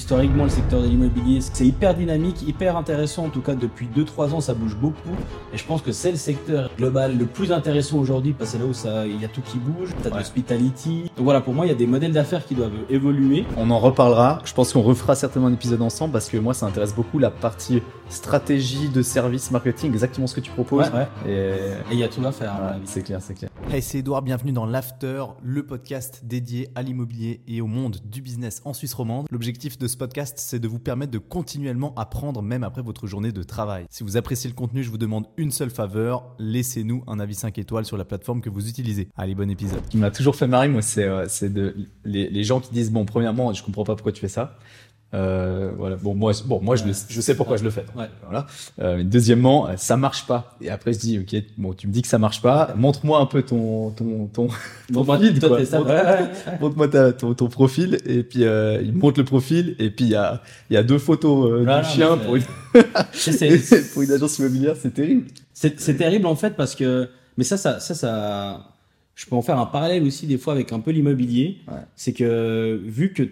Historiquement, le secteur de l'immobilier, c'est hyper dynamique, hyper intéressant. En tout cas, depuis 2-3 ans, ça bouge beaucoup. Et je pense que c'est le secteur global le plus intéressant aujourd'hui parce que c'est là où ça, il y a tout qui bouge. T'as de Ouais. l'hospitality. Donc voilà, pour moi, il y a des modèles d'affaires qui doivent évoluer. On en reparlera. Je pense qu'on refera certainement un épisode ensemble parce que moi, ça intéresse beaucoup la partie stratégie de service marketing, exactement ce que tu proposes. Ouais, ouais. Et il y a tout à faire. Ouais, c'est clair, c'est clair. Hey, c'est Edouard, bienvenue dans l'After, le podcast dédié à l'immobilier et au monde du business en Suisse romande. L'objectif de ce podcast, c'est de vous permettre de continuellement apprendre même après votre journée de travail. Si vous appréciez le contenu, je vous demande une seule faveur, laissez-nous un avis 5 étoiles sur la plateforme que vous utilisez. Allez, bon épisode. Ce qui m'a toujours fait marrer, moi, c'est euh, les, les gens qui disent bon, premièrement, je comprends pas pourquoi tu fais ça. Euh, voilà. Bon, moi, bon, moi, je, le- je sais pourquoi je le fais. Ouais. Voilà. Euh, deuxièmement, euh, ça marche pas. Et après, je dis, ok, bon, tu me dis que ça marche pas. Montre-moi un peu ton ton ton, ton toi, quoi. ouais. Montre-moi ta- ton, ton profil et puis euh, il montre le profil et puis il y a il y a deux photos euh, Voilà, du chien pour une, pour une agence immobilière, c'est terrible. C'est terrible en fait parce que mais ça ça ça ça je peux en faire un parallèle aussi des fois avec un peu l'immobilier. Ouais. C'est que vu que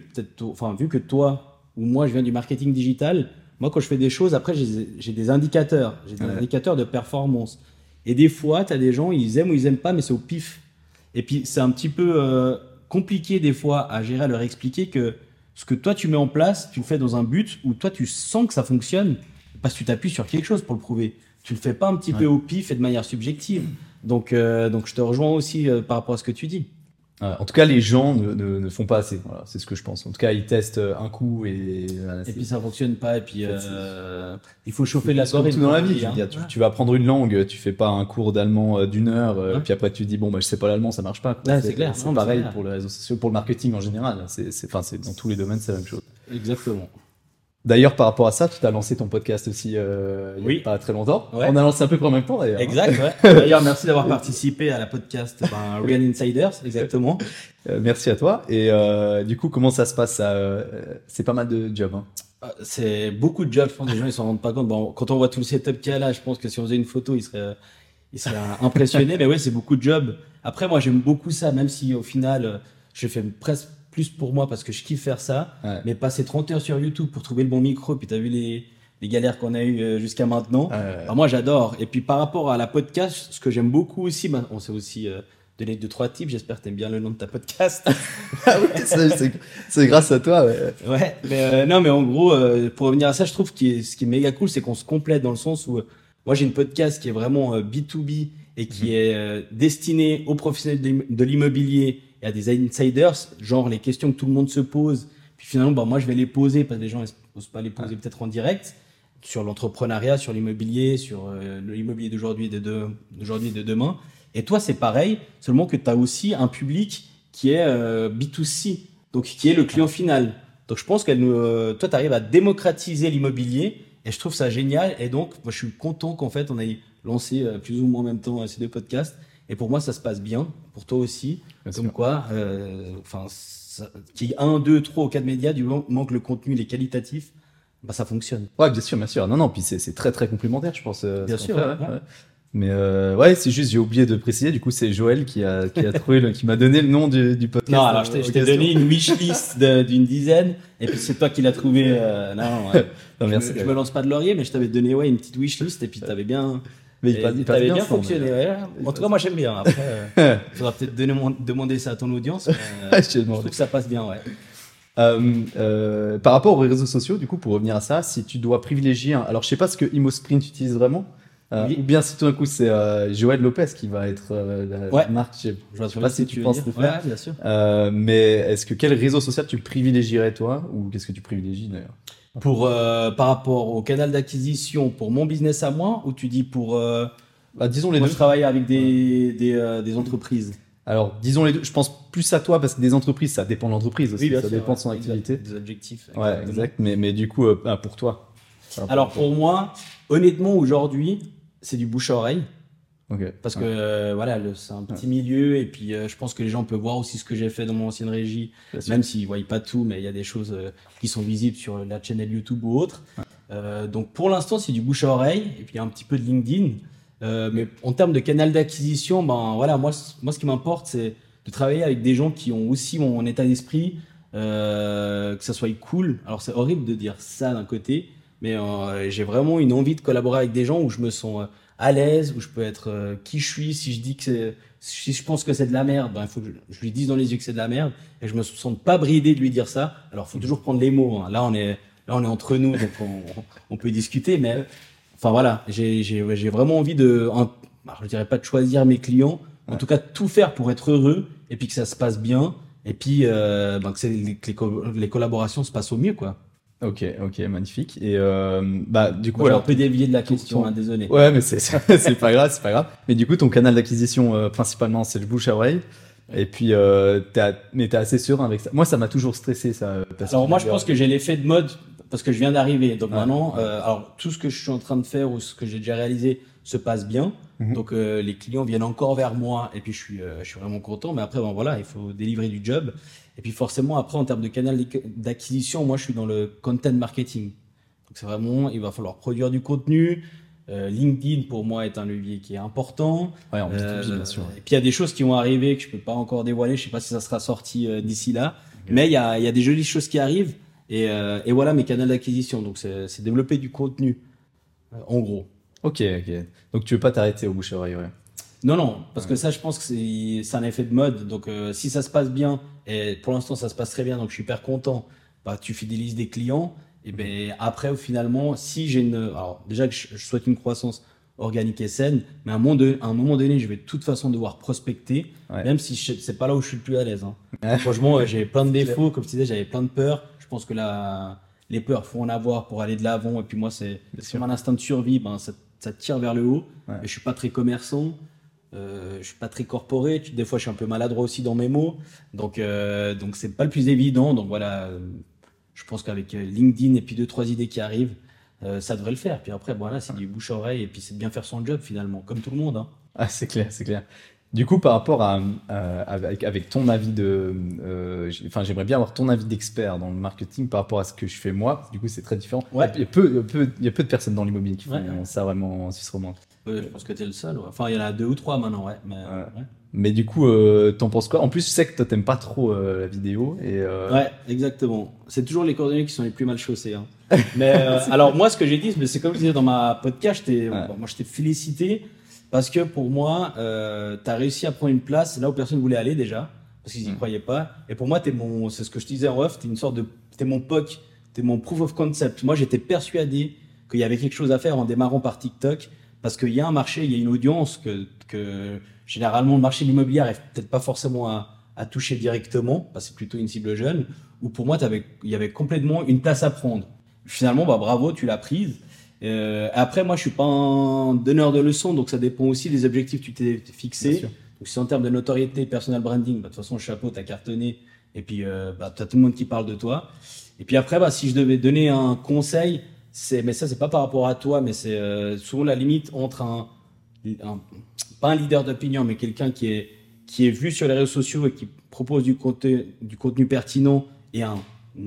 enfin vu que toi ou moi je viens du marketing digital, moi quand je fais des choses après j'ai des indicateurs, j'ai des Ouais. indicateurs de performance. Et des fois tu as des gens ils aiment ou ils aiment pas mais c'est au pif. Et puis c'est un petit peu euh, compliqué des fois à gérer à leur expliquer que ce que toi tu mets en place, tu le fais dans un but où toi tu sens que ça fonctionne parce que tu t'appuies sur quelque chose pour le prouver. Tu le fais pas un petit peu au pif et de manière subjective. Donc, euh, donc je te rejoins aussi euh, par rapport à ce que tu dis. En tout cas, les gens ne, ne, ne font pas assez. Voilà, c'est ce que je pense. En tout cas, ils testent euh, un coup et. voilà, Et puis ça fonctionne pas. Et puis euh, il faut chauffer la soirée. tout dans la vie. hein. dire, tu, tu vas apprendre une langue, tu fais pas un cours d'allemand euh, d'une heure, euh, Ouais. puis après tu dis bon bah je sais pas l'allemand, ça marche pas. Ouais, c'est clair. C'est pareil clair. pour les réseaux sociaux, pour le marketing en général. C'est, enfin, c'est dans tous les domaines, c'est la même chose. Exactement. D'ailleurs, par rapport à ça, tu as lancé ton podcast aussi euh, il y a Oui. pas très longtemps. Ouais. On a lancé un peu en même temps d'ailleurs. Exact. Ouais. D'ailleurs, merci d'avoir participé à la podcast ben, Real Insiders. Exactement. Euh, merci à toi. Et euh, du coup, comment ça se passe euh, C'est pas mal de jobs. Hein. Euh, C'est beaucoup de jobs. Je pense que les gens ils s'en rendent pas compte. Bon, quand on voit tout le setup qu'il y a là, je pense que si on faisait une photo, ils seraient, ils seraient impressionnés. Mais ouais, c'est beaucoup de jobs. Après, moi, j'aime beaucoup ça, même si au final, euh, je fais presque plus pour moi parce que je kiffe faire ça. Ouais. Mais passer 30 heures sur YouTube pour trouver le bon micro, puis t'as vu les, les galères qu'on a eues euh, jusqu'à maintenant. Euh, Alors moi, j'adore. Et puis par rapport à la podcast, ce que j'aime beaucoup aussi, ben, on s'est aussi euh, donné deux trois tips. J'espère que t'aimes bien le nom de ta podcast. ah oui, c'est, c'est- c'est grâce à toi. ouais. Ouais, mais euh, non, mais en gros, euh, pour revenir à ça, je trouve que ce qui est méga cool, c'est qu'on se complète dans le sens où euh, moi j'ai une podcast qui est vraiment euh, B2B et qui est euh, destiné aux professionnels de l'im- l'immobilier et à des insiders, genre les questions que tout le monde se pose. Puis finalement, bah, moi je vais les poser parce que les gens n'osent pas les poser peut-être en direct sur l'entrepreneuriat, sur l'immobilier, sur euh, l'immobilier d'aujourd'hui et de, de- d'aujourd'hui et de demain. Et toi, c'est pareil, seulement que tu as aussi un public qui est euh, B2C, donc qui est le client final. Donc je pense que euh, toi, tu arrives à démocratiser l'immobilier et je trouve ça génial. Et donc, moi, je suis content qu'en fait, on ait lancé plus ou moins en même temps ces deux podcasts. Et pour moi, ça se passe bien. Pour toi aussi. Bien Comme sûr. quoi, euh, enfin, ça- qu'il y ait un, deux, trois ou quatre médias, du moment que le contenu il est qualitatif, bah, ça fonctionne. Ouais, bien sûr, bien sûr. Non, non, puis c'est, très très complémentaire, je pense. euh, Bien sûr, qu'on fait, ouais, ouais. Mais euh, ouais, c'est juste, j'ai oublié de préciser. Du coup, c'est Joël qui a qui a trouvé, le, qui m'a donné le nom du, du podcast. Non, alors je t'ai, je t'ai Euh, donné une wishlist d'une dizaine, et puis c'est toi qui l'as trouvé. euh, non, ouais. Non, je, merci. me, je me lance pas de laurier, mais je t'avais donné ouais, une petite wishlist, et puis t'avais bien, Mais il passe, il passe bien, fonctionné. ouais. En tout cas, moi j'aime bien. Après, euh, faudra peut-être donner mon- demander ça à ton audience. mais, euh, Je je trouve que ça passe bien, ouais. Euh, euh, par rapport aux réseaux sociaux, du coup, pour revenir à ça, si tu dois privilégier, un- alors je sais pas ce que ImoSprint utilise vraiment, euh, Oui. ou bien si tout d'un coup c'est euh, Joël Lopez qui va être euh, la Ouais. marque, je sais, Je sais pas si tu penses le faire. Ouais, bien sûr. Euh, mais est-ce que quel réseau social tu privilégierais toi, ou qu'est-ce que tu privilégies d'ailleurs? Pour, euh, par rapport au canal d'acquisition pour mon business à moi, ou tu dis pour. Euh, bah, Disons les moi, deux. je travaille avec des, des, euh, des entreprises? Alors disons les deux. Je pense plus à toi parce que des entreprises, ça dépend de l'entreprise aussi, ça dépend de son activité. Des objectifs. Ouais, exactement. exact. Mais mais du coup, euh, ah, pour toi. Alors pour moi, honnêtement, aujourd'hui, c'est du bouche à oreille. Parce que euh, voilà, c'est un petit milieu et puis euh, je pense que les gens peuvent voir aussi ce que j'ai fait dans mon ancienne régie, bien même s'ils voient pas tout, mais il y a des choses euh, qui sont visibles sur la chaîne YouTube ou autre. Donc pour l'instant, c'est du bouche à oreille et puis un petit peu de LinkedIn. Mais en termes de canal d'acquisition, ben voilà, moi, moi ce qui m'importe, c'est de travailler avec des gens qui ont aussi mon état d'esprit, que ça soit cool. Alors c'est horrible de dire ça d'un côté, mais j'ai vraiment une envie de collaborer avec des gens où je me sens à l'aise, où je peux être euh, qui je suis. Si je dis que c'est- si je pense que c'est de la merde, ben il faut que je, je lui dise dans les yeux que c'est de la merde, et je me sens pas bridé de lui dire ça. Alors faut toujours prendre les mots. hein. Là on est là on est entre nous, donc on, on peut discuter, mais enfin voilà, j'ai j'ai ouais, j'ai vraiment envie de, un- alors, je dirais pas de choisir mes clients, en tout cas de tout faire pour être heureux et puis que ça se passe bien et puis euh, ben, que, c'est- que les collaborations se passent au mieux quoi. Ok, ok, magnifique. Et euh, bah du coup Moi, j'ai un alors. peu dévié de la question, ton- hein, désolé. Ouais, mais c'est c'est pas grave, c'est pas grave. Mais du coup, ton canal d'acquisition euh, principalement, c'est le bouche à oreille. Et puis, euh, à- mais t'es assez serein avec ça. Moi, ça m'a toujours stressé ça. Parce Alors que moi je pense que j'ai l'effet de mode parce que je viens d'arriver. Donc maintenant, euh, alors tout ce que je suis en train de faire ou ce que j'ai déjà réalisé se passe bien. Mhm. Donc euh, les clients viennent encore vers moi et puis je suis, euh, je suis vraiment content. Mais après, bon voilà, il faut délivrer du job. Et puis forcément après en termes de canal d'acquisition, moi je suis dans le content marketing. Donc c'est vraiment, il va falloir produire du contenu. Euh, LinkedIn pour moi est un levier qui est important. Ouais, en B2B, Euh, bien sûr. Et puis il y a des choses qui vont arriver que je peux pas encore dévoiler. Je sais pas si ça sera sorti euh, d'ici là, mais il y a, il y a des jolies choses qui arrivent. Et, euh, et voilà mes canaux d'acquisition. Donc c'est développer du contenu, en gros. Ok, ok. Donc tu veux pas t'arrêter au bouche à oreille, ouais. Non, non, parce que ça, je pense que c'est c'est un effet de mode. Donc, euh, si ça se passe bien, et pour l'instant, ça se passe très bien, donc je suis hyper content, bah, tu fidélises des clients. Et ben après, finalement, si j'ai une. Alors, déjà que je, je souhaite une croissance organique et saine, mais à un moment, de- à un moment donné, je vais de toute façon devoir prospecter, Ouais. même si je- c'est pas là où je suis le plus à l'aise. Hein. Franchement, j'ai plein de défauts, comme tu disais, j'avais plein de peurs. Je pense que là, les peurs, faut en avoir pour aller de l'avant. Et puis moi, c'est c'est mon instinct de survie, ben, ça, tire vers le haut. Ouais. Et je suis pas très commerçant. Euh, je suis pas très corporé. Tu- Des fois, je suis un peu maladroit aussi dans mes mots. Donc, euh, donc c'est pas le plus évident. Donc voilà, je pense qu'avec euh, LinkedIn et puis deux trois idées qui arrivent, euh, ça devrait le faire. Puis après, voilà, c'est du bouche à oreille et puis c'est de bien faire son job finalement, comme tout le monde. Hein. Ah, c'est clair, c'est clair. Du coup, par rapport à, euh, avec, avec ton avis de, euh, enfin, j'aimerais bien avoir ton avis d'expert dans le marketing par rapport à ce que je fais moi. Du coup, c'est très différent. Ouais. Il y a peu, peu, il y a peu de personnes dans l'immobilier qui font Ouais, ouais. ça vraiment en Suisse romande. Je pense que t'es le seul. ouais. Enfin, il y en a deux ou trois maintenant, ouais. Mais, ouais. Mais du coup, euh, t'en penses quoi? En plus, je sais que toi, t'aimes pas trop euh, la vidéo et euh, Ouais, exactement. C'est toujours les coordonnées qui sont les plus mal chaussées. Hein. Mais alors moi, ce que j'ai dit, c'est comme je disais dans ma podcast, bon, moi je t'ai félicité parce que pour moi, euh, tu as réussi à prendre une place là où personne voulait aller déjà, parce qu'ils y Mm. croyaient pas. Et pour moi, t'es mon, c'est ce que je te disais en off, t'es une sorte de, t'es mon POC, t'es mon proof of concept. Moi, j'étais persuadé qu'il y avait quelque chose à faire en démarrant par TikTok, parce qu'il y a un marché, il y a une audience que, que généralement le marché de l'immobilier arrive peut-être pas forcément à, à toucher directement, parce que c'est plutôt une cible jeune, où pour moi, t'avais- il y avait complètement une place à prendre. Finalement, bah, bravo, tu l'as prise. Euh, après, moi, je suis pas un donneur de leçons, donc ça dépend aussi des objectifs que tu t'es fixé. Donc, si en termes de notoriété, personal branding, bah, de toute façon, chapeau, t'as cartonné, et puis euh, bah, t'as tout le monde qui parle de toi. Et puis après, bah, si je devais donner un conseil, mais ça, c'est pas par rapport à toi, mais c'est euh, souvent la limite entre un, pas un leader d'opinion, mais quelqu'un qui est, qui est vu sur les réseaux sociaux et qui propose du contenu, du contenu pertinent et un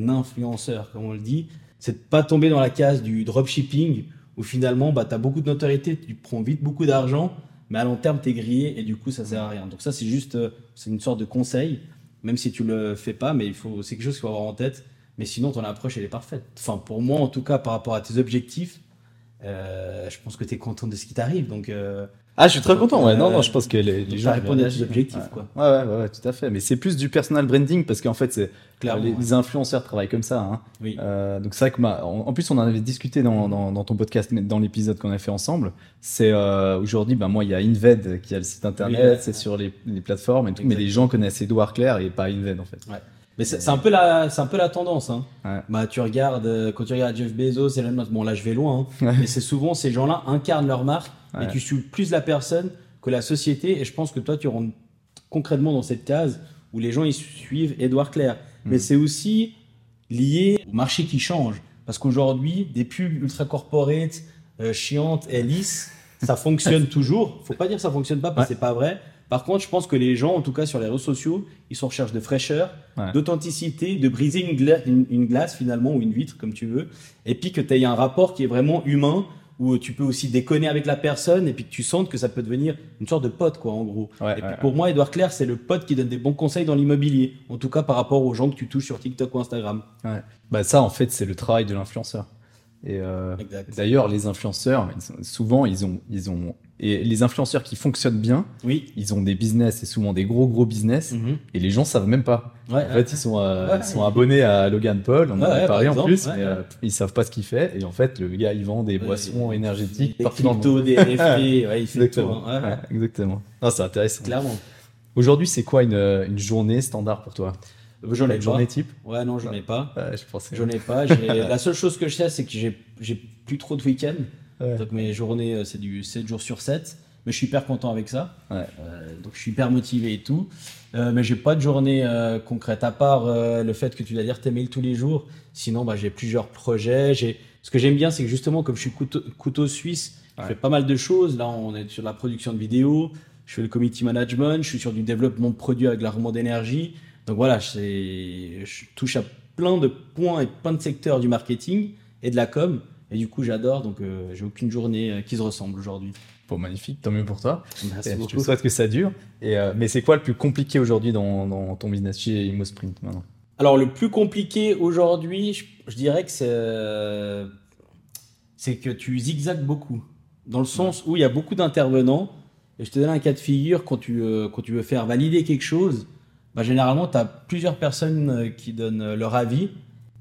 influenceur, comme on le dit, c'est de pas tomber dans la case du dropshipping où finalement, bah, tu as beaucoup de notoriété, tu prends vite beaucoup d'argent, mais à long terme, tu es grillé et du coup, ça sert à rien. Donc ça, c'est juste, euh, c'est une sorte de conseil, même si tu le fais pas, mais il faut, c'est quelque chose qu'il faut avoir en tête. Mais sinon, ton approche, elle est parfaite. Enfin, pour moi, en tout cas, par rapport à tes objectifs, euh, je pense que tu es content de ce qui t'arrive. Donc, euh, Ah, je suis très content. Ouais, non, Euh, non, je pense que les, les gens répondu à tes objectifs, Ouais. quoi. Ouais, ouais, ouais, tout à fait. Mais c'est plus du personal branding parce qu'en fait, c'est les, influenceurs travaillent comme ça. Hein. Oui. Euh, donc c'est vrai que ma- en, en plus on en avait discuté dans, dans, dans ton podcast, dans l'épisode qu'on a fait ensemble. C'est euh, aujourd'hui, ben moi il y a Inved qui a le site internet, Oui, c'est sur les, les plateformes et tout, mais les gens connaissent Edouard Claire et pas Inved en fait. Mais c'est un peu la, c'est un peu la tendance. Hein. Ouais. Bah, tu regardes, euh, quand tu regardes Jeff Bezos, Elon Musk, bon là je vais loin, hein, Ouais. mais c'est souvent ces gens-là incarnent leur marque Ouais. et tu suis plus la personne que la société. Et je pense que toi, tu rentres concrètement dans cette case où les gens ils suivent Edouard Claire. Mm. Mais c'est aussi lié au marché qui change. Parce qu'aujourd'hui, des pubs ultra corporate, euh, chiantes et lisses, ça fonctionne toujours. Faut pas dire que ça fonctionne pas parce que c'est pas vrai. Par contre, je pense que les gens, en tout cas sur les réseaux sociaux, ils sont en recherche de fraîcheur, Ouais. d'authenticité, de briser une, gla- une, une glace finalement ou une vitre comme tu veux, et puis que tu aies un rapport qui est vraiment humain où tu peux aussi déconner avec la personne et puis que tu sens que ça peut devenir une sorte de pote, quoi, en gros. Ouais, et puis ouais, pour moi, Edouard Claire, c'est le pote qui donne des bons conseils dans l'immobilier. En tout cas, par rapport aux gens que tu touches sur TikTok ou Instagram. ouais. Bah ça, en fait, c'est le travail de l'influenceur. Et euh, d'ailleurs, les influenceurs, souvent, ils ont, ils ont, et les influenceurs qui fonctionnent bien, Oui. ils ont des business, et souvent des gros gros business, Mhm. et les gens savent même pas. Ouais, En fait, ils sont, euh, Ouais, ils sont ouais. abonnés à Logan Paul, on en a parlé par en exemple, plus, mais euh, ils savent pas ce qu'il fait. Et en fait, le gars, il vend des boissons énergétiques des partout dans le cryptos, monde. des NFT, il fait tout. Exactement. hein. Ouais, Ouais, exactement. Non, c'est intéressant. Clairement. Aujourd'hui, c'est quoi une, une journée standard pour toi? J'en ai journée type Ouais, non, j'en ai pas. Ouais, je pensais. J'en ai pas. La seule chose que je sais, c'est que j'ai plus trop de week-ends. Ouais. Donc mes journées, euh, c'est du 7 jours sur 7. Mais je suis hyper content avec ça. Ouais. Euh, donc je suis hyper motivé et tout. Euh, mais j'ai pas de journée euh, concrète à part le fait que tu dois lire tes mails tous les jours. Sinon, bah, j'ai plusieurs projets. Ce que j'aime bien, c'est que justement, comme je suis couteau, couteau suisse, je fais pas mal de choses. Là, on est sur la production de vidéos. Je fais le community management. Je suis sur du développement de produits avec la remontée d'énergie. Donc voilà, je touche à plein de points et plein de secteurs du marketing et de la com. Et du coup, j'adore. Donc, euh, j'ai aucune journée euh, qui se ressemble aujourd'hui. Bon, magnifique, tant mieux pour toi. Merci Et je te beaucoup. souhaite que ça dure. Et, euh, mais c'est quoi le plus compliqué aujourd'hui dans, dans ton business chez ImoSprint maintenant? Alors, le plus compliqué aujourd'hui, je, je dirais que c'est, euh, c'est que tu zigzags beaucoup. Dans le sens où il y a beaucoup d'intervenants. Et je te donne un cas de figure quand tu, quand tu veux faire valider quelque chose. Bah, généralement, tu as plusieurs personnes euh, qui donnent euh, leur avis.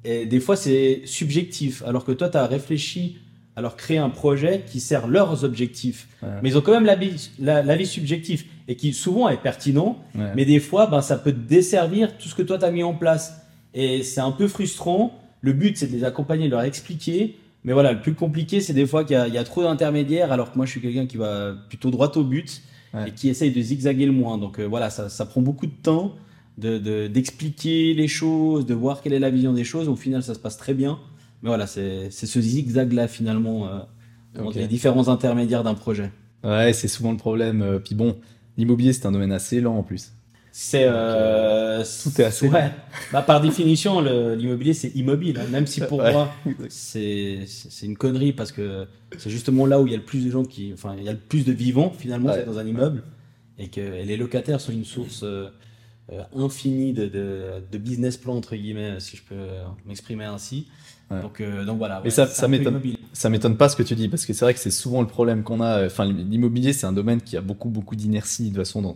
Et des fois, c'est subjectif. Alors que toi, tu as réfléchi à leur créer un projet qui sert leurs objectifs. Ouais. Mais ils ont quand même l'avis la- subjectif et qui souvent est pertinent. Ouais. Mais des fois, ben, ça peut desservir tout ce que toi, tu as mis en place. Et c'est un peu frustrant. Le but, c'est de les accompagner, de leur expliquer. Mais voilà, le plus compliqué, c'est des fois qu'il y, a- il y a trop d'intermédiaires, alors que moi, je suis quelqu'un qui va plutôt droit au but Ouais. et qui essaye de zigzaguer le moins. Donc euh, voilà, ça, ça prend beaucoup de temps de- de- d'expliquer les choses, de voir quelle est la vision des choses. Au final, ça se passe très bien. Mais voilà, c'est ce zigzag-là, finalement, euh, les différents intermédiaires d'un projet. Ouais, c'est souvent le problème. Euh, Puis bon, l'immobilier, c'est un domaine assez lent en plus. C'est euh, tout est assez ouais. Bah, par définition, l'immobilier c'est immobile. hein. Même si pour Ouais. moi c'est une connerie parce que c'est justement là où il y a le plus de gens qui, enfin il y a le plus de vivants finalement Ouais. c'est dans un immeuble et que et les locataires sont une source euh, euh, infinie de, de, de business plan entre guillemets si je peux m'exprimer ainsi. Ouais. Donc euh, donc voilà. Mais ouais, ça- ça m'étonne. Ça m'étonne pas ce que tu dis, parce que c'est vrai que c'est souvent le problème qu'on a. Enfin, l'immobilier, c'est un domaine qui a beaucoup, beaucoup d'inertie, de toute façon, dans,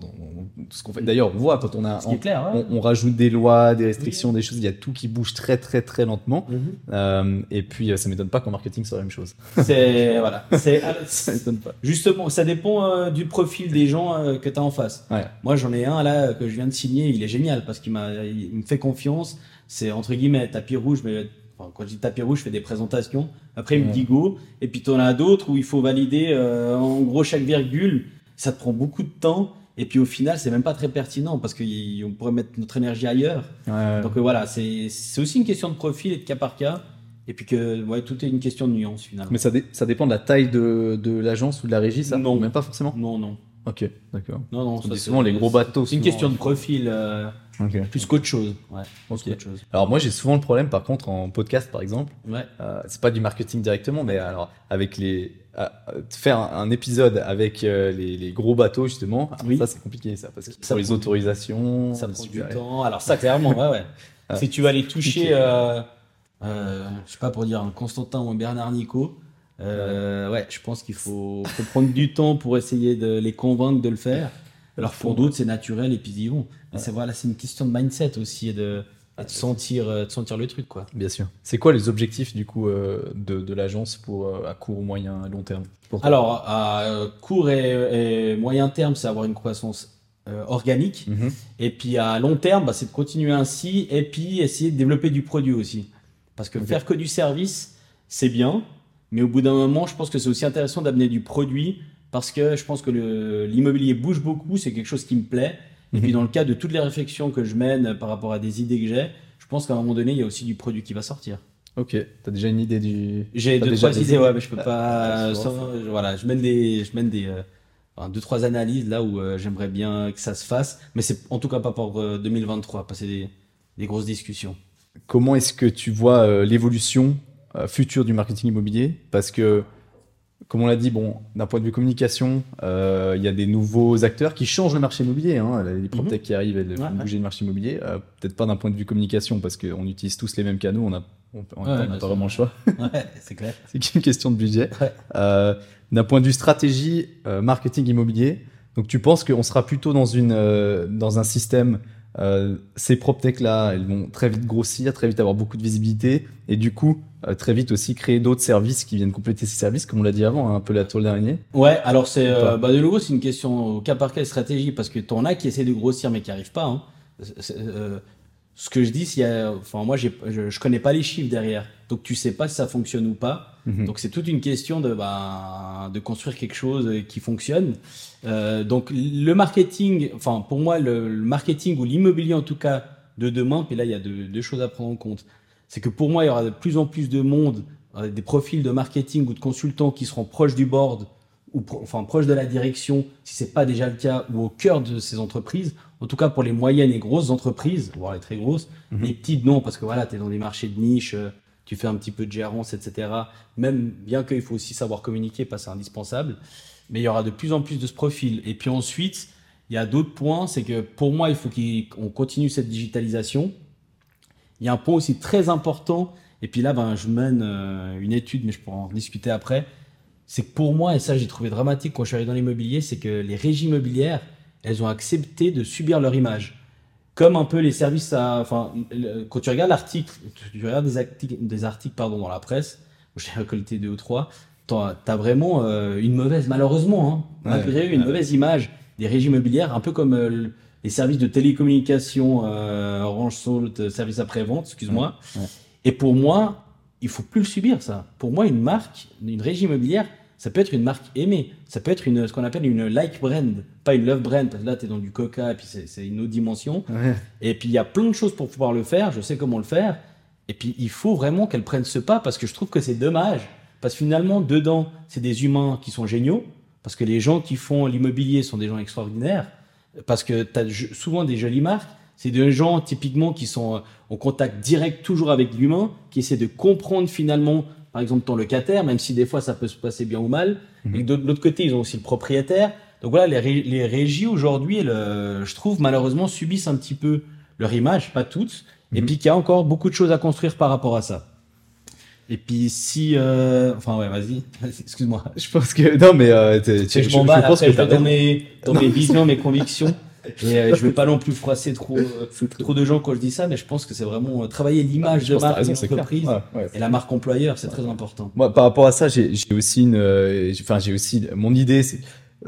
ce qu'on fait. D'ailleurs, on voit quand on a. Est clair. on, on rajoute des lois, des restrictions, des choses, il y a tout qui bouge très, très, très lentement. Mhm. Euh, et puis, euh, ça m'étonne pas qu'en marketing, c'est la même chose. C'est voilà. C'est Ça m'étonne pas. Justement, ça dépend euh, du profil des gens euh, que tu as en face. Ouais. Moi, j'en ai un là que je viens de signer, il est génial parce qu'il m'a, il me fait confiance. C'est entre guillemets tapis rouge, mais enfin, quand je dis tapis rouge, je fais des présentations. Après, il me dit go. Et puis, tu en as d'autres où il faut valider euh, en gros chaque virgule. Ça te prend beaucoup de temps. Et puis, au final, c'est même pas très pertinent parce qu'on pourrait mettre notre énergie ailleurs. Ouais. Donc, euh, voilà, c'est c'est aussi une question de profil et de cas par cas. Et puis que ouais, tout est une question de nuance finalement. Mais ça, dé- ça dépend de la taille de, de l'agence ou de la régie, ça Non. Même pas forcément Non, non. Ok, d'accord. Non, non, ça, souvent les gros bateaux. C'est une question de profil euh, plus qu'autre chose. Ouais, plus Ok. qu'autre chose. Alors, moi, j'ai souvent le problème, par contre, en podcast, par exemple. Ouais. Euh, c'est pas du marketing directement, mais alors avec les euh, faire un, épisode avec euh, les, les gros bateaux justement, Oui. ça c'est compliqué ça parce que Ça pour les autorisations, Ça prend du temps. Alors ça, clairement, ouais, ouais. Ah. Si tu vas aller toucher, euh, euh, je sais pas pour dire un Constantin ou un Bernard Nico, euh, ouais, je pense qu'il faut, faut prendre du temps pour essayer de les convaincre de le faire. Alors pour d'autres, c'est naturel et puis ils y vont. Mais c'est voilà, c'est une question de mindset aussi et de, et de sentir, euh, de sentir le truc, quoi. Bien sûr. C'est quoi les objectifs du coup euh, de, de l'agence pour euh, à court, moyen, long terme Alors, à euh, court et, et moyen terme, c'est avoir une croissance organique. Mhm. Et puis à long terme, bah, c'est de continuer ainsi et puis essayer de développer du produit aussi. Parce que faire que du service, c'est bien, mais au bout d'un moment, je pense que c'est aussi intéressant d'amener du produit parce que je pense que l'immobilier bouge beaucoup, c'est quelque chose qui me plaît. Et Mhm. puis dans le cas de toutes les réflexions que je mène par rapport à des idées que j'ai, je pense qu'à un moment donné, il y a aussi du produit qui va sortir. Ok. T'as déjà une idée du J'ai deux déjà trois idées, idées ouais, mais je peux Ah, pas. ah, sans- voilà, je mène des, je mène des, euh, enfin, deux trois analyses là où euh, j'aimerais bien que ça se fasse, mais c'est en tout cas pas pour euh, 2023, passer des, des grosses discussions. Comment est-ce que tu vois euh, l'évolution euh, future du marketing immobilier Parce que comme on l'a dit, bon, d'un point de vue communication, euh, il y a des nouveaux acteurs qui changent le marché immobilier. Hein, les PropTech qui arrivent, elles font Mhm. Ouais, bouger le marché immobilier. Euh, Peut-être pas d'un point de vue communication, parce qu'on utilise tous les mêmes canaux, on a, on, on- Ouais, n'a pas vraiment le choix. C'est clair. C'est qu'une question de budget. Euh, d'un point de vue stratégie, marketing immobilier, donc tu penses qu'on sera plutôt dans, une, dans un système, ces PropTech là, elles vont très vite grossir, très vite avoir beaucoup de visibilité, et du coup, euh, très vite aussi créer d'autres services qui viennent compléter ces services, comme on l'a dit avant, hein, un peu la toile d'araignée. Ouais, alors c'est euh, bah de nouveau c'est une question au cas par cas de stratégie parce que t'en as qui essaient de grossir mais qui arrivent pas. Hein. Euh, ce que je dis, y a, enfin moi je, je connais pas les chiffres derrière, donc tu sais pas si ça fonctionne ou pas. Mhm. Donc c'est toute une question de bah, de construire quelque chose euh, qui fonctionne. Donc le marketing, enfin pour moi le, le marketing ou l'immobilier en tout cas de demain, puis là il y a deux, deux choses à prendre en compte, c'est que pour moi il y aura de plus en plus de monde, euh, des profils de marketing ou de consultants qui seront proches du board ou pro- enfin proches de la direction, si c'est pas déjà le cas, ou au cœur de ces entreprises. En tout cas pour les moyennes et grosses entreprises, voire les très grosses, Mhm. les petites non parce que voilà tu es dans des marchés de niche. euh, tu fais un petit peu de gérance, etc. Même bien qu'il faut aussi savoir communiquer, pas c'est indispensable. Mais il y aura de plus en plus de ce profil. Et puis ensuite, il y a d'autres points, c'est que pour moi, il faut qu'on continue cette digitalisation. Il y a un point aussi très important, et puis là, ben, je mène euh, une étude, mais je pourrais en discuter après. C'est que pour moi, et ça j'ai trouvé dramatique quand je suis arrivé dans l'immobilier, c'est que les régies immobilières, elles ont accepté de subir leur image comme un peu les services à, enfin, le- quand tu regardes l'article, tu tu regardes des articles, des articles pardon dans la presse, j'ai récolté deux ou trois, t'as as vraiment euh, une mauvaise, malheureusement, hein, Ouais, malgré une ouais. mauvaise image des régies immobilières, un peu comme euh, les services de télécommunication, euh, Orange Salt, euh, service après-vente, excuse-moi. Ouais, ouais. Et pour moi, il faut plus le subir ça. Pour moi, une marque, une régie immobilière, ça peut être une marque aimée. Ça peut être une, ce qu'on appelle une like brand, pas une love brand, parce que là, tu es dans du coca, et puis c'est c'est une autre dimension. Ouais. Et puis, il y a plein de choses pour pouvoir le faire. Je sais comment le faire. Et puis, il faut vraiment qu'elle prenne ce pas parce que je trouve que c'est dommage. Parce que finalement, dedans, c'est des humains qui sont géniaux. Parce que les gens qui font l'immobilier sont des gens extraordinaires. Parce que tu as souvent des jolies marques. C'est des gens typiquement qui sont euh, en contact direct toujours avec l'humain, qui essaient de comprendre finalement, par exemple, ton locataire, même si des fois ça peut se passer bien ou mal. Mhm. Et de de l'autre côté, ils ont aussi le propriétaire. Donc voilà, les, ré- les régies aujourd'hui, je trouve malheureusement subissent un petit peu leur image, pas toutes, et Mhm. puis qu'il y a encore beaucoup de choses à construire par rapport à ça. Et puis si, euh, enfin ouais, vas-y, Vas-y, excuse-moi. Je pense que non, mais euh, Tu je m'emballe, pense que je vais dans mes, dans mes visions, mes convictions. Et euh, je veux pas non plus froisser trop, euh, trop de gens quand je dis ça, mais je pense que c'est vraiment travailler l'image Je de marque raison, Ouais, ouais. et la marque employeur, c'est très important. Moi, par rapport à ça, j'ai aussi une, enfin, j'ai aussi mon idée, c'est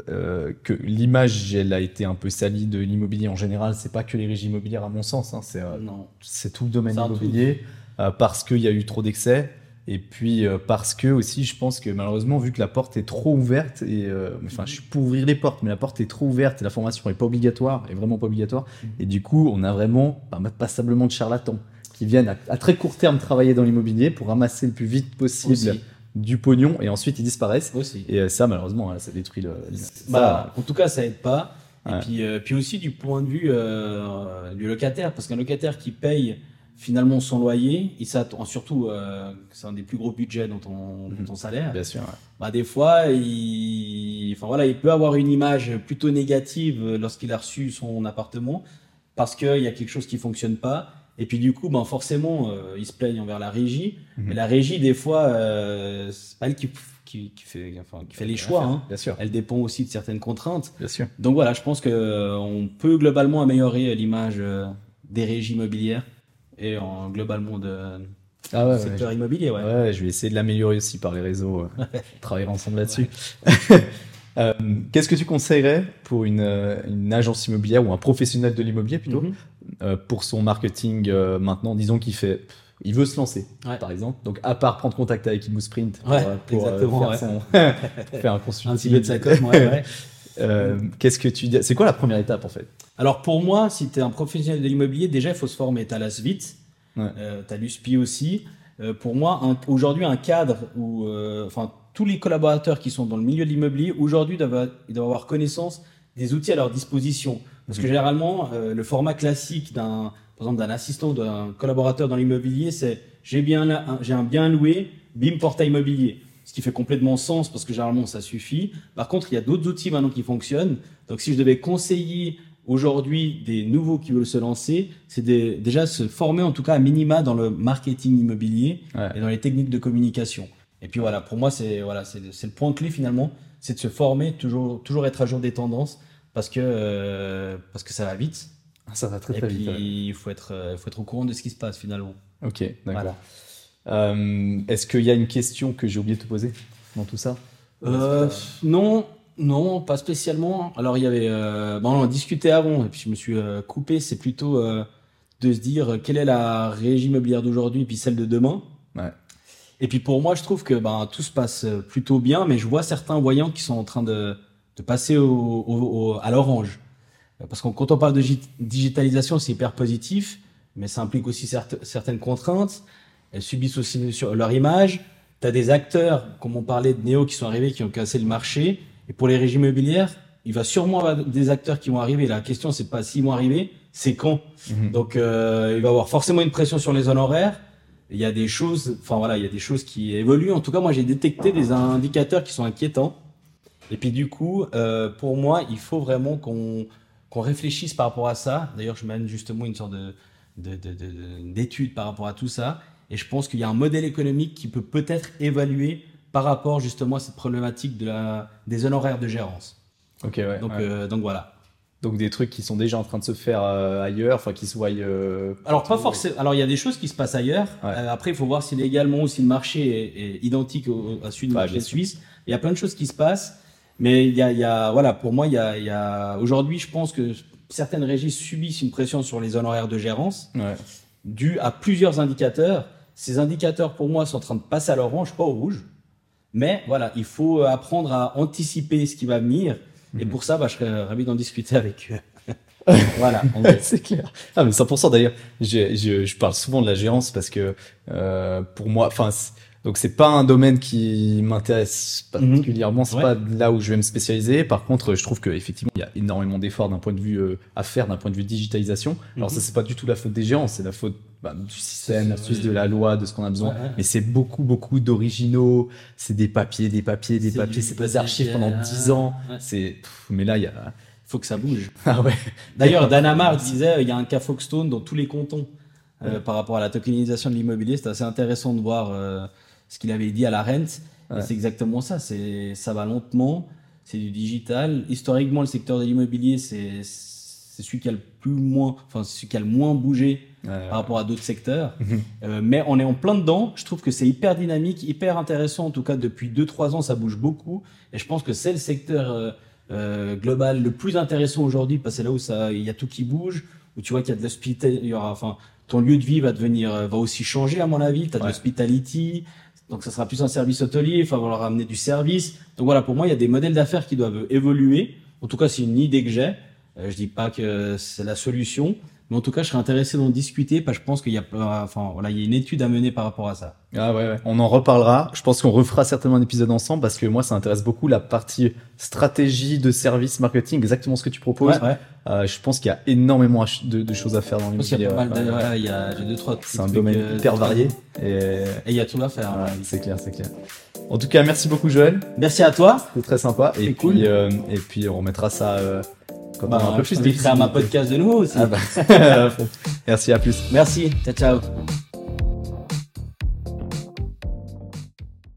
euh, que l'image, elle a été un peu salie de l'immobilier en général. C'est pas que les régies immobilières, à mon sens. Hein, c'est euh, tout le domaine immobilier euh, parce qu'il y a eu trop d'excès et puis euh, parce que aussi je pense que malheureusement vu que la porte est trop ouverte et euh, enfin je suis pour ouvrir les portes mais la porte est trop ouverte et la formation est pas obligatoire est vraiment pas obligatoire et du coup on a vraiment bah, passablement de charlatans qui viennent à, à très court terme travailler dans l'immobilier pour ramasser le plus vite possible Aussi. du pognon et ensuite ils disparaissent Aussi. et euh, ça malheureusement hein, ça détruit le Bah, en tout cas, ça aide pas. Ouais. Et puis, euh, puis aussi du point de vue du locataire, parce qu'un locataire qui paye finalement son loyer, il s'attend surtout, euh, c'est un des plus gros budgets dans ton, dans ton salaire. bien sûr ouais. Bah, des fois, il, enfin voilà, il peut avoir une image plutôt négative lorsqu'il a reçu son appartement, parce qu'il y a quelque chose qui fonctionne pas. Et puis du coup, ben forcément, euh, il se plaigne envers la régie. Mhm. Mais la régie, des fois, euh, c'est pas elle qui, qui, qui fait, enfin, qui fait les choix. Hein. bien sûr Elle dépend aussi de certaines contraintes. bien sûr Donc voilà, je pense que euh, on peut globalement améliorer l'image euh, des régies immobilières et en globalement de ah ouais, secteur immobilier. Ouais. Ouais, je vais essayer de l'améliorer aussi par les réseaux. euh, travailler ensemble là-dessus. Euh, Qu'est-ce que tu conseillerais pour une, euh, une agence immobilière ou un professionnel de l'immobilier plutôt Mhm. euh, pour son marketing euh, maintenant Disons qu'il fait, il veut se lancer, Ouais. par exemple. Donc à part prendre contact avec Imo Sprint pour, Ouais, pour, euh, faire, ouais. son- pour faire un consulting. Un petit peu de sa com, ouais. Euh, Qu'est-ce que tu dis C'est quoi la première étape en fait? Alors pour moi, si tu es un professionnel de l'immobilier, déjà il faut se former. Tu as l'ASVIT, Ouais. euh, tu as l'USPI aussi. Euh, pour moi, aujourd'hui, un cadre où euh, enfin, tous les collaborateurs qui sont dans le milieu de l'immobilier, aujourd'hui, doivent, ils doivent avoir connaissance des outils à leur disposition. Parce que généralement, euh, le format classique d'un, par exemple, d'un assistant ou d'un collaborateur dans l'immobilier, c'est j'ai bien un- j'ai un bien loué, bim portail immobilier. ce qui fait complètement sens parce que généralement ça suffit. Par contre, il y a d'autres outils maintenant qui fonctionnent. Donc si je devais conseiller aujourd'hui des nouveaux qui veulent se lancer, c'est déjà se former en tout cas à minima dans le marketing immobilier Ouais. et dans les techniques de communication. Et puis voilà, pour moi c'est voilà, c'est c'est le point clé finalement, c'est de se former, toujours toujours être à jour des tendances parce que euh, parce que ça va vite. Ça va très Et très puis vite. ouais. il faut être euh, il faut être au courant de ce qui se passe finalement. Ok, d'accord. Voilà. Euh, Est-ce qu'il y a une question que j'ai oublié de te poser dans tout ça? Euh, non, non, pas spécialement. Alors il y avait, euh, bon, on en discutait avant et puis je me suis euh, coupé. C'est plutôt euh, de se dire euh, quelle est la régie immobilière d'aujourd'hui et puis celle de demain. Ouais. Et puis pour moi, je trouve que ben tout se passe euh, plutôt bien, mais je vois certains voyants qui sont en train de, de passer au, au- au- à l'orange. Parce que quand on parle de gi- digitalisation, c'est hyper positif, mais ça implique aussi certes- certaines contraintes. Elles subissent aussi sur leur image. Tu as des acteurs, comme on parlait de Néo, qui sont arrivés, qui ont cassé le marché. Et pour les régimes immobilières, il va sûrement avoir des acteurs qui vont arriver. La question, c'est pas s'ils vont arriver, c'est quand. Mhm. Donc, euh, il va y avoir forcément une pression sur les honoraires. Il y a des choses, enfin voilà, il y a des choses qui évoluent. En tout cas, moi, j'ai détecté des indicateurs qui sont inquiétants. Et puis, du coup, euh, pour moi, il faut vraiment qu'on qu'on réfléchisse par rapport à ça. D'ailleurs, je mène justement une sorte de de- de- de- d'études par rapport à tout ça. Et je pense qu'il y a un modèle économique qui peut peut-être évaluer par rapport justement à cette problématique de la, des honoraires de gérance. Ok, ouais. Donc, ouais. euh, donc voilà. Donc des trucs qui sont déjà en train de se faire euh, ailleurs, enfin qui se voient. euh, Alors pas forcément. Alors il y a des choses qui se passent ailleurs. Ouais. Euh, après, il faut voir si légalement ou si le marché est, est identique au, à celui du Ouais, marché suisse. Il y a plein de choses qui se passent, mais il y a, il y a voilà, pour moi, il y a, il y a aujourd'hui, je pense que certaines régies subissent une pression sur les honoraires de gérance Ouais. due à plusieurs indicateurs. Ces indicateurs, pour moi, sont en train de passer à l'orange, pas au rouge. Mais voilà, il faut apprendre à anticiper ce qui va venir. Et Mhm. pour ça, bah, je serais ravi d'en discuter avec eux. voilà. c'est clair. Ah mais 100% d'ailleurs. Je, je, je parle souvent de la gérance parce que euh, pour moi, enfin donc c'est pas un domaine qui m'intéresse particulièrement. C'est Ouais. pas là où je vais me spécialiser. Par contre, je trouve que effectivement il y a énormément d'efforts d'un point de vue euh, à faire, d'un point de vue digitalisation. Alors Mhm. ça c'est pas du tout la faute des gérants, c'est la faute bah, du système, de la loi, de ce qu'on a besoin. Ouais. Mais c'est beaucoup beaucoup d'originaux. C'est des papiers, des papiers, des papiers. C'est des archives pendant papier, 10 ans. ouais. C'est mais là il y a faut que ça bouge. ah ouais. D'ailleurs, Dan Amar disait il y a un cas Foxstone dans tous les cantons euh, par rapport à la tokenisation de l'immobilier. C'est assez intéressant de voir euh, ce qu'il avait dit à la rente. C'est exactement ça. C'est ça va lentement. C'est du digital. Historiquement, le secteur de l'immobilier, c'est c'est celui qui a le plus moins, enfin celui qui a le moins bougé Ouais, par rapport à d'autres secteurs. Mhm. Euh, mais on est en plein dedans. Je trouve que c'est hyper dynamique, hyper intéressant. En tout cas, depuis 2-3 ans, ça bouge beaucoup. Et je pense que c'est le secteur euh, euh, global le plus intéressant aujourd'hui parce que c'est là où ça, il y a tout qui bouge, où tu vois qu'il y a de l'hospitalité. il y aura- Enfin, ton lieu de vie va devenir, euh, va aussi changer à mon avis. Tu as de Ouais. l'hospitality. Donc ça sera plus un service hôtelier, il va falloir ramener du service. Donc voilà, pour moi, il y a des modèles d'affaires qui doivent évoluer. En tout cas, c'est une idée que j'ai. Euh, je dis pas que c'est la solution, mais en tout cas, je serais intéressé d'en discuter parce que je pense qu'il y a, enfin voilà, il y a une étude à mener par rapport à ça. Ah ouais, ouais, on en reparlera. Je pense qu'on refera certainement un épisode ensemble parce que moi, ça intéresse beaucoup la partie stratégie de service marketing, exactement ce que tu proposes. ouais. Euh, je pense qu'il y a énormément de, de choses à faire dans Je l'immobilier. a pas mal de, Ouais, ouais. ouais, il y a, deux, trois C'est un domaine euh, hyper varié. Et Et il y a tout à faire. ouais, ouais. c'est clair, c'est clair. En tout cas, merci beaucoup Joël. Merci à toi. C'était très sympa. Et puis, cool. euh, et puis, on remettra ça quand on a un Bah, peu je plus de à ma podcast de nouveau aussi. Ah bah. Merci, à plus. Merci. Ciao, ciao.